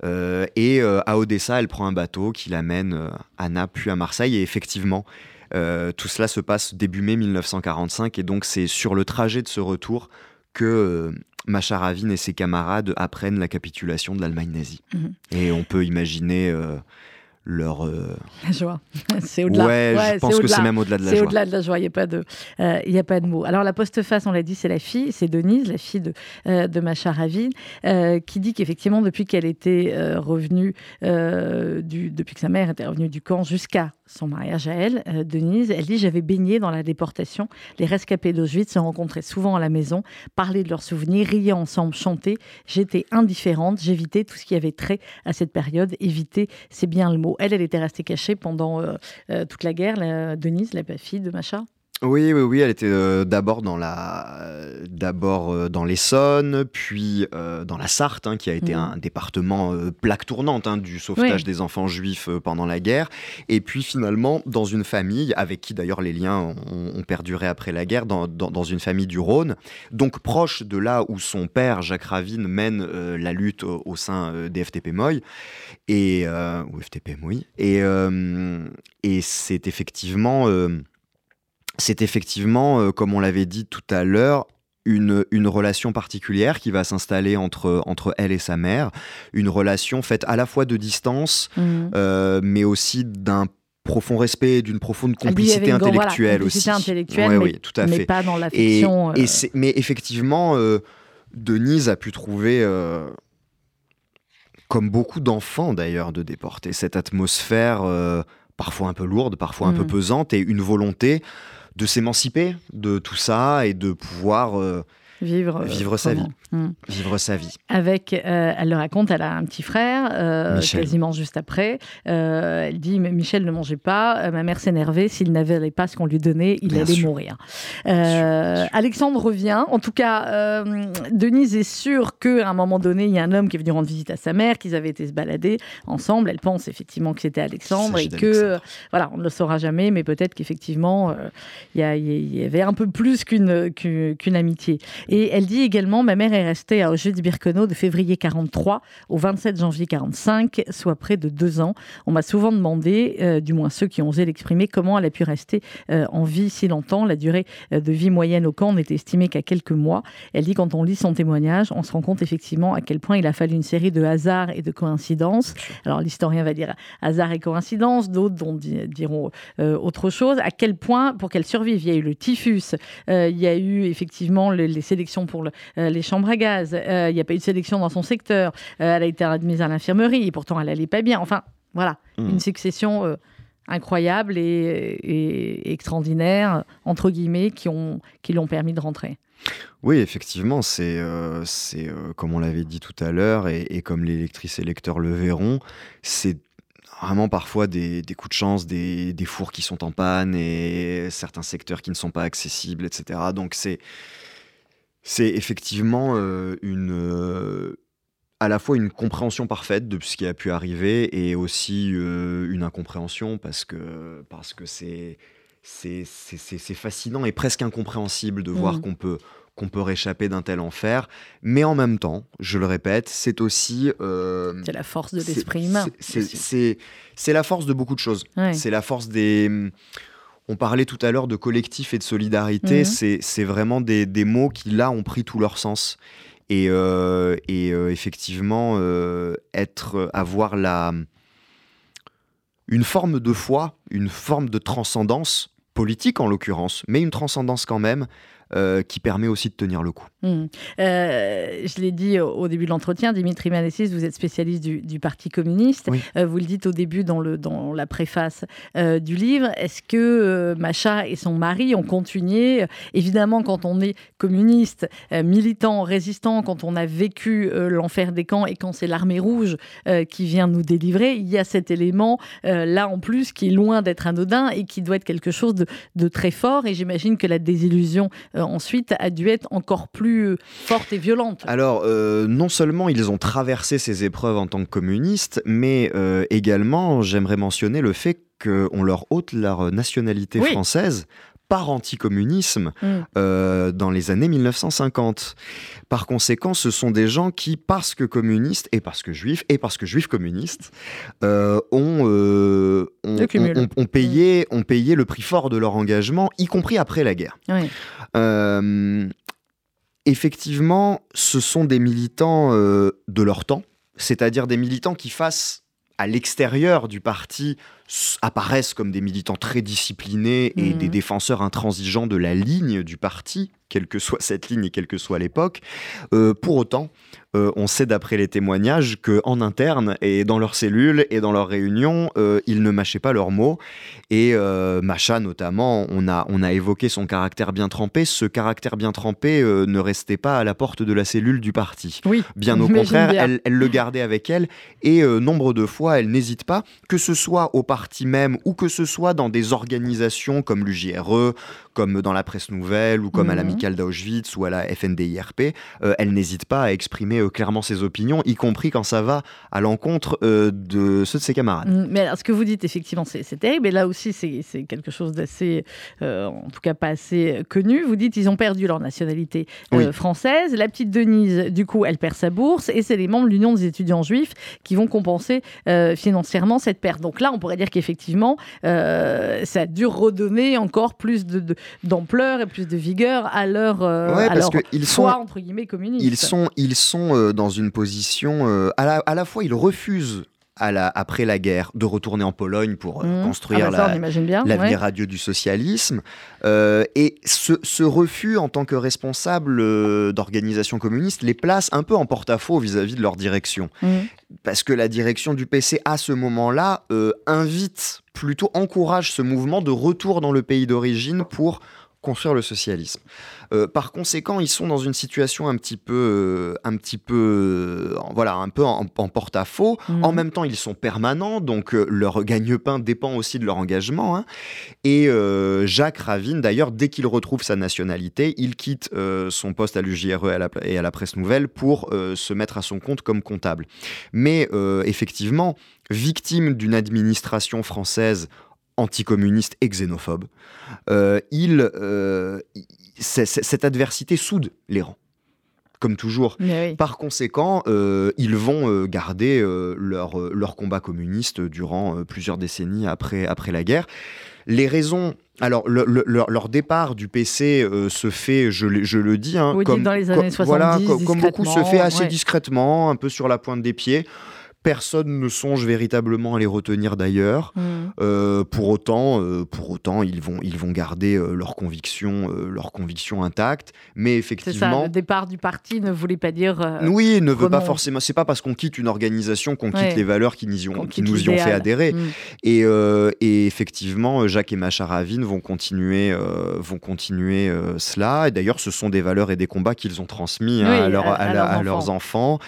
Euh, et euh, à Odessa, elle prend un bateau qui l'amène à Naples puis à Marseille. Et effectivement, tout cela se passe début mai 1945. Et donc, c'est sur le trajet de ce retour que Macha Ravine et ses camarades apprennent la capitulation de l'Allemagne nazie. Mhm. Et on peut imaginer leur
euh, la joie. c'est au-delà.
Ouais, je pense que c'est même au-delà de la joie.
C'est au-delà de la joie. Il n'y a pas de, euh, il y a pas de mots. Alors la postface, on l'a dit, c'est la fille, c'est Denise, la fille de euh, de Macha Ravine, qui dit qu'effectivement depuis qu'elle était revenue du, depuis que sa mère était revenue du camp jusqu'à son mariage à elle, Denise, elle dit j'avais baigné dans la déportation. Les rescapés d'Auschwitz se rencontraient souvent à la maison, parlaient de leurs souvenirs, riaient ensemble, chantaient. J'étais indifférente, j'évitais tout ce qui avait trait à cette période. Éviter, c'est bien le mot. Elle, elle était restée cachée pendant euh, euh, toute la guerre, Denise, la fille de Macha
oui, oui, oui, elle était euh, d'abord dans la, d'abord dans l'Essonne, puis dans la Sarthe, hein, qui a été mmh. un département plaque tournante hein, du sauvetage des enfants juifs pendant la guerre, et puis finalement dans une famille avec qui d'ailleurs les liens ont, perduré après la guerre, dans, dans, une famille du Rhône, donc proche de là où son père Jacques Ravine mène la lutte au, sein des FTP Moy, et ou FTP Moy, et et c'est effectivement c'est effectivement, euh, comme on l'avait dit tout à l'heure, une, une, relation particulière qui va s'installer entre, entre elle et sa mère, une relation faite à la fois de distance, mmh. euh, mais aussi d'un profond respect, d'une profonde complicité intellectuelle aussi.
intellectuelle, mais, oui, tout à fait. pas dans l'affection.
Et, euh. mais effectivement, Denise a pu trouver comme beaucoup d'enfants d'ailleurs de déporter cette atmosphère parfois un peu lourde, parfois un peu mmh. pesante, et une volonté de s'émanciper de tout ça et de pouvoir euh,
vivre,
sa vie. Hmm. Vivre sa vie.
Avec, elle le raconte, elle a un petit frère, quasiment juste après. elle dit, mais Michel ne mangeait pas, ma mère s'énervait, s'il n'avait pas ce qu'on lui donnait, il allait mourir. Alexandre revient, en tout cas, Denise est sûre qu'à un moment donné, il y a un homme qui est venu rendre visite à sa mère, qu'ils avaient été se balader ensemble. Elle pense effectivement que c'était Alexandre et que, voilà, on ne le saura jamais, mais peut-être qu'effectivement, euh, il y, avait un peu plus qu'une qu'une amitié. Et elle dit également, ma mère est restée à Auschwitz-Birkenau de février 43 au 27 janvier 45, soit près de deux ans. On m'a souvent demandé, euh, du moins ceux qui ont osé l'exprimer, comment elle a pu rester euh, en vie si longtemps. La durée de vie moyenne au camp n'est estimée qu'à quelques mois. Elle dit, quand on lit son témoignage, on se rend compte effectivement à quel point il a fallu une série de hasards et de coïncidences. Alors l'historien va dire hasard et coïncidence, d'autres diront euh, autre chose. À quel point, pour qu'elle survive, il y a eu le typhus, euh, il y a eu effectivement les, sélections pour euh, les chambres à gaz, il n'y a pas eu de sélection dans son secteur, elle a été admise à l'infirmerie, et pourtant elle n'allait pas bien. Enfin, voilà, mmh. une succession incroyable et, et, extraordinaire, entre guillemets, qui, ont, qui l'ont permis de rentrer.
Oui, effectivement, c'est euh, euh, comme on l'avait dit tout à l'heure, et, comme les lectrices et lecteurs le verront, c'est vraiment parfois des, coups de chance, des, fours qui sont en panne et certains secteurs qui ne sont pas accessibles, etc. Donc c'est effectivement euh, une à la fois une compréhension parfaite de ce qui a pu arriver et aussi une incompréhension parce que parce que c'est c'est fascinant et presque incompréhensible de voir mmh. qu'on peut qu'on peut réchapper d'un tel enfer. Mais en même temps, je le répète, c'est aussi...
Euh, c'est la force de l'esprit humain.
C'est la force de beaucoup de choses. C'est la force des... On parlait tout à l'heure de collectif et de solidarité. Mmh. C'est vraiment des, des, mots qui, là, ont pris tout leur sens. Et, euh, et euh, effectivement, être, avoir la... Une forme de foi, une forme de transcendance politique en l'occurrence, mais une transcendance quand même, euh, qui permet aussi de tenir le coup.
Mmh. Euh, je l'ai dit au début de l'entretien, Dimitri Manessis, vous êtes spécialiste du, Parti communiste. Euh, vous le dites au début dans, le, dans la préface du livre. Est-ce que Macha et son mari ont continué Évidemment, quand on est communiste, militant, résistant, quand on a vécu l'enfer des camps et quand c'est l'armée rouge qui vient nous délivrer, il y a cet élément là en plus qui est loin d'être anodin et qui doit être quelque chose de, de très fort. Et j'imagine que la désillusion ensuite a dû être encore plus forte et violente.
Alors, euh, non seulement ils ont traversé ces épreuves en tant que communistes, mais euh, également, j'aimerais mentionner le fait qu'on leur ôte leur nationalité française par anticommunisme mm. dans les années 1950. Par conséquent, ce sont des gens qui, parce que communistes, et parce que juifs, et parce que juifs communistes, ont, ont, payé, ont payé le prix fort de leur engagement, y compris après la guerre. Oui. Euh, effectivement, ce sont des militants euh, de leur temps, c'est-à-dire des militants qui, face à l'extérieur du parti, apparaissent comme des militants très disciplinés et des mmh. défenseurs intransigeants de la ligne du parti, quelle que soit cette ligne et quelle que soit l'époque. Euh, pour autant, euh, on sait d'après les témoignages qu'en interne et dans leurs cellules et dans leurs réunions, euh, ils ne mâchaient pas leurs mots. Et Macha notamment, on a, on a évoqué son caractère bien trempé. Ce caractère bien trempé ne restait pas à la porte de la cellule du parti.
Oui,
bien au contraire, Elle, elle, le gardait avec elle. Et nombre de fois, elle n'hésite pas, que ce soit au parti même ou que ce soit dans des organisations comme l'UJRE, comme dans la presse nouvelle ou comme à mhm. l'amicale d'Auschwitz ou à la FNDIRP, euh, elle n'hésite pas à exprimer euh, clairement ses opinions, y compris quand ça va à l'encontre euh, de ceux de ses camarades. Mm,
mais alors, ce que vous dites, effectivement, c'est terrible. Et là aussi, c'est quelque chose d'assez, en tout cas pas assez connu. Vous dites ils ont perdu leur nationalité française. La petite Denise, du coup, elle perd sa bourse. Et c'est les membres de l'Union des étudiants juifs qui vont compenser financièrement cette perte. Donc là, on pourrait dire qu'effectivement, ça a dû redonner encore plus de d'ampleur et plus de vigueur à leur, euh, sont, entre guillemets communistes.
Ils sont, ils sont euh, dans une position euh, à, la, à la fois ils refusent à la, après la guerre de retourner en Pologne pour mmh. construire ah bah l'avenir radieux du socialisme. et ce, ce, refus en tant que responsable d'organisation communiste les place un peu en porte-à-faux vis-à-vis de leur direction. Mmh. Parce que la direction du PC à ce moment-là invite plutôt encourage ce mouvement de retour dans le pays d'origine pour construire le socialisme. Euh, par conséquent, ils sont dans une situation un petit peu, euh, un petit peu, euh, voilà, un peu en, porte-à-faux. Mhm. En même temps, ils sont permanents, donc leur gagne-pain dépend aussi de leur engagement. Hein. Et Jacques Ravine, d'ailleurs, dès qu'il retrouve sa nationalité, il quitte son poste à l'UJRE et à la Presse Nouvelle pour se mettre à son compte comme comptable. Mais effectivement, victime d'une administration française anticommuniste et xénophobe, il, cette adversité soude les rangs comme toujours. Par conséquent, euh, ils vont euh, garder euh, leur, leur combat communiste durant plusieurs décennies après, après la guerre. Les raisons alors, leur départ du PC se fait, je, je le dis, hein,
comme, dans les années 70, voilà,
comme, beaucoup se fait assez discrètement, un peu sur la pointe des pieds. Personne ne songe véritablement à les retenir d'ailleurs. Mm. Euh, pour autant, euh, pour autant, ils vont, ils vont garder euh, leurs convictions, leurs convictions intactes. Mais effectivement,
ça, le départ du parti ne voulait pas dire.
oui, ne veut pas forcément. C'est pas parce qu'on quitte une organisation qu'on quitte les valeurs qui nous, ont, qui nous y ont fait adhérer. Mm. Et, et, effectivement, Jacques et Macha Ravine vont continuer, vont continuer cela. Et d'ailleurs, ce sont des valeurs et des combats qu'ils ont transmis hein, à, à, leurs enfants.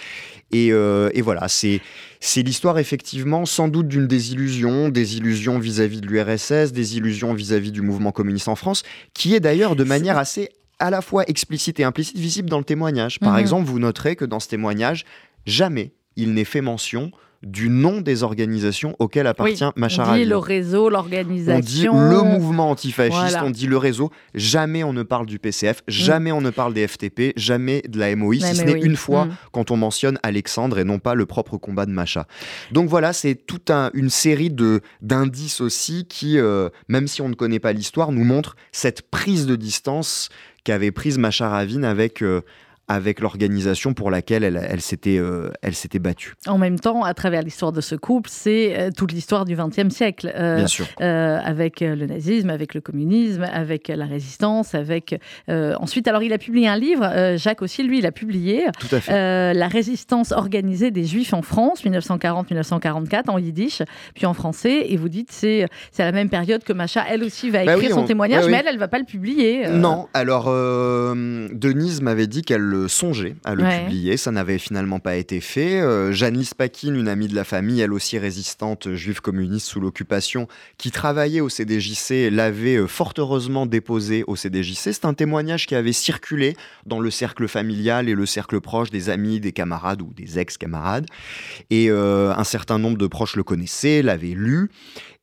Et, et voilà, c'est c'est l'histoire effectivement sans doute d'une désillusion, désillusion vis-à-vis de l'URSS, désillusion vis-à-vis du mouvement communiste en France, qui est d'ailleurs de manière assez à la fois explicite et implicite visible dans le témoignage. Par mhm. exemple, vous noterez que dans ce témoignage, jamais il n'est fait mention du nom des organisations auxquelles appartient oui,
On dit le réseau, l'organisation.
On dit le mouvement antifasciste, on dit le réseau. Jamais on ne parle du PCF, mm. jamais on ne parle des FTP, jamais de la MOI, si ce n'est une fois mm. quand on mentionne Alexandre et non pas le propre combat de Macha. Donc voilà, c'est toute une série d'indices aussi qui, euh, même si on ne connaît pas l'histoire, nous montrent cette prise de distance qu'avait prise Macha Ravine avec, euh, avec l'organisation pour laquelle elle, elle s'était euh, elle s'était battue.
En même temps, à travers l'histoire de ce couple, c'est euh, toute l'histoire du XXe siècle,
euh, Bien sûr.
avec le nazisme, avec le communisme, avec la résistance, avec ensuite. Alors, il a publié un livre. Jacques aussi, lui, il a publié
Tout à fait.
la résistance organisée des Juifs en France, 1940-1944, en yiddish, puis en français. Et vous dites c'est c'est à la même période que Macha, elle aussi va bah écrire son témoignage, bah mais elle, elle va pas le publier.
Non. Alors, Denise m'avait dit qu'elle songer à le publier. Ça n'avait finalement pas été fait. Euh, Janice Paquin, une amie de la famille, elle aussi résistante juive communiste sous l'occupation, qui travaillait au CDJC, l'avait euh, fort heureusement déposé au CDJC. C'est un témoignage qui avait circulé dans le cercle familial et le cercle proche des amis, des camarades ou des ex-camarades. Et euh, un certain nombre de proches le connaissaient, l'avaient lu.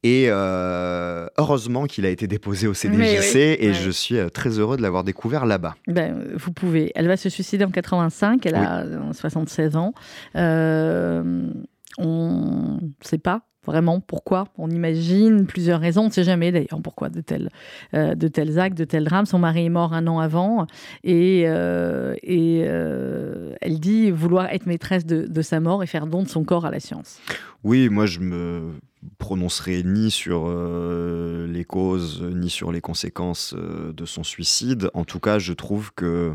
Et euh, heureusement qu'il a été déposé au CDJC et je suis euh, très heureux de l'avoir découvert là-bas.
Ben, vous pouvez. Elle va se suicider en 85, elle a 76 ans. Euh, on ne sait pas vraiment pourquoi. On imagine plusieurs raisons. On ne sait jamais d'ailleurs pourquoi de tels, de tels actes, de tels drames. Son mari est mort un an avant et, et elle dit vouloir être maîtresse de, de, sa mort et faire don de son corps à la science.
Oui, moi je me prononcerai ni sur euh, les causes ni sur les conséquences euh, de son suicide. En tout cas, je trouve que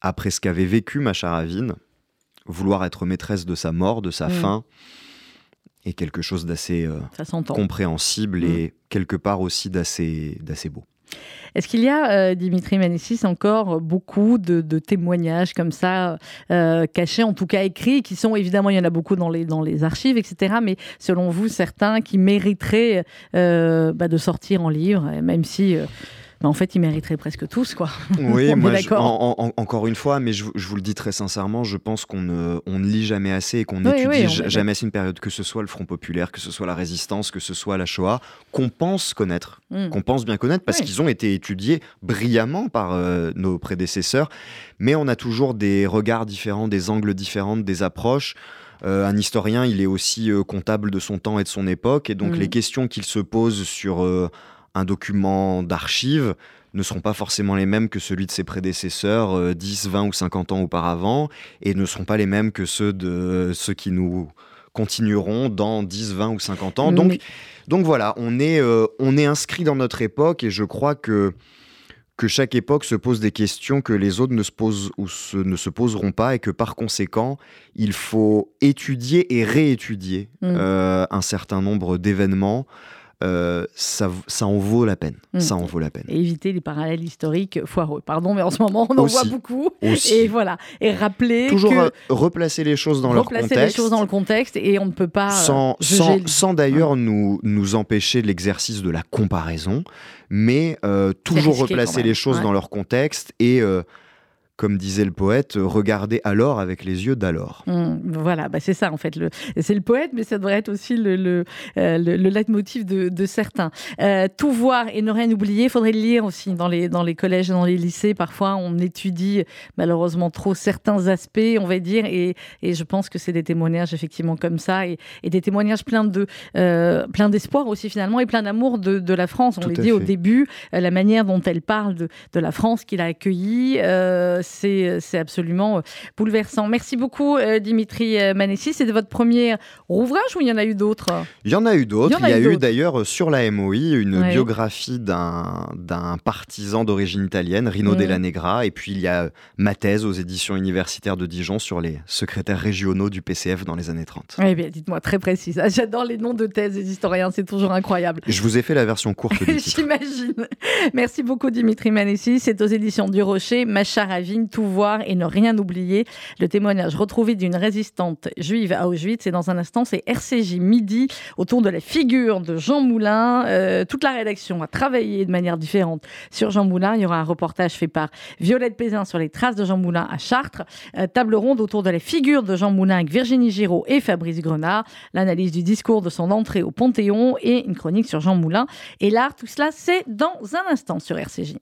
après ce qu'avait vécu Macha Ravine, vouloir être maîtresse de sa mort, de sa mm. fin, est quelque chose d'assez euh, compréhensible et mm. quelque part aussi d'assez beau.
Est-ce qu'il y a, euh, Dimitri Manissis, encore beaucoup de, témoignages comme ça, euh, cachés, en tout cas écrits, qui sont évidemment, il y en a beaucoup dans les, dans les archives, etc., mais selon vous, certains qui mériteraient euh, bah, de sortir en livre, même si en fait, ils mériteraient presque tous, quoi.
Oui, moi, encore une fois, mais je, vous le dis très sincèrement, je pense qu'on ne, on ne lit jamais assez et qu'on n'étudie jamais assez une période, que ce soit le Front Populaire, que ce soit la Résistance, que ce soit la Shoah, qu'on pense connaître, hmm. qu'on pense bien connaître, parce qu'ils ont été étudiés brillamment par euh, nos prédécesseurs, mais on a toujours des regards différents, des angles différents, des approches. Euh, un historien, il est aussi euh, comptable de son temps et de son époque, et donc hmm. les questions qu'il se pose sur un document d'archives ne seront pas forcément les mêmes que celui de ses prédécesseurs 10, euh, 20 ou 50 ans auparavant et ne seront pas les mêmes que ceux de ceux qui nous continueront dans 10, 20 ou 50 ans. Donc, donc voilà, on est, euh, on est inscrit dans notre époque et je crois que, que chaque époque se pose des questions que les autres ne se posent ou ne se poseront pas et que par conséquent, il faut étudier et réétudier mm. euh, un certain nombre d'événements euh, ça, ça en vaut la peine.
Mm.
Ça en vaut la peine.
Et éviter les parallèles historiques foireux. Pardon, mais en ce moment, on en voit beaucoup.
Aussi.
Et voilà. Et rappeler.
Toujours
que...
replacer les choses dans leur contexte.
Replacer les choses dans le contexte et on ne peut pas.
Sans, sans, sans d'ailleurs nous, nous empêcher de l'exercice de la comparaison, mais euh, toujours replacer les choses ouais. dans leur contexte et. Euh, comme disait le poète, regarder alors avec les yeux d'alors.
Mmh, voilà, bah c'est ça en fait. C'est le poète, mais ça devrait être aussi le, le, euh, le, le leitmotiv de, de certains. Euh, tout voir et ne rien oublier, il faudrait le lire aussi dans les, dans les collèges et dans les lycées. Parfois, on étudie malheureusement trop certains aspects, on va dire, et, et je pense que c'est des témoignages effectivement comme ça, et, et des témoignages pleins de euh, plein d'espoir aussi finalement, et plein d'amour de, de, la France. On l'a dit
fait.
au début, euh, la manière dont elle parle de, de la France qu'il a accueillie euh, c'est absolument euh, bouleversant. Merci beaucoup, euh, Dimitri Manessi. C'est votre premier ouvrage ou il y en a eu d'autres?
Il y en a eu d'autres. Il y, a eu, eu d'ailleurs sur la MOI une
Ouais.
biographie d'un partisan d'origine italienne, Rino
Mhm.
Della Negra. Et puis il y a ma thèse aux éditions universitaires de Dijon sur les secrétaires régionaux du PCF dans les années 30.
Eh bien, dites-moi, très précise. Ah, J'adore les noms de thèses des historiens, c'est toujours incroyable.
Je vous ai fait la version courte.
J'imagine. Merci beaucoup, Dimitri Manessi. C'est aux éditions du Rocher, Macha Tout voir et ne rien oublier. Le témoignage retrouvé d'une résistante juive à Auschwitz. Et dans un instant, c'est RCJ Midi autour de la figure de Jean Moulin. Euh, toute la rédaction a travaillé de manière différente sur Jean Moulin. Il y aura un reportage fait par Violette Pézin sur les traces de Jean Moulin à Chartres. Euh, table ronde autour de la figure de Jean Moulin avec Virginie Giraud et Fabrice Grenard. L'analyse du discours de son entrée au Panthéon et une chronique sur Jean Moulin. Et l'art, tout cela, c'est dans un instant sur RCJ.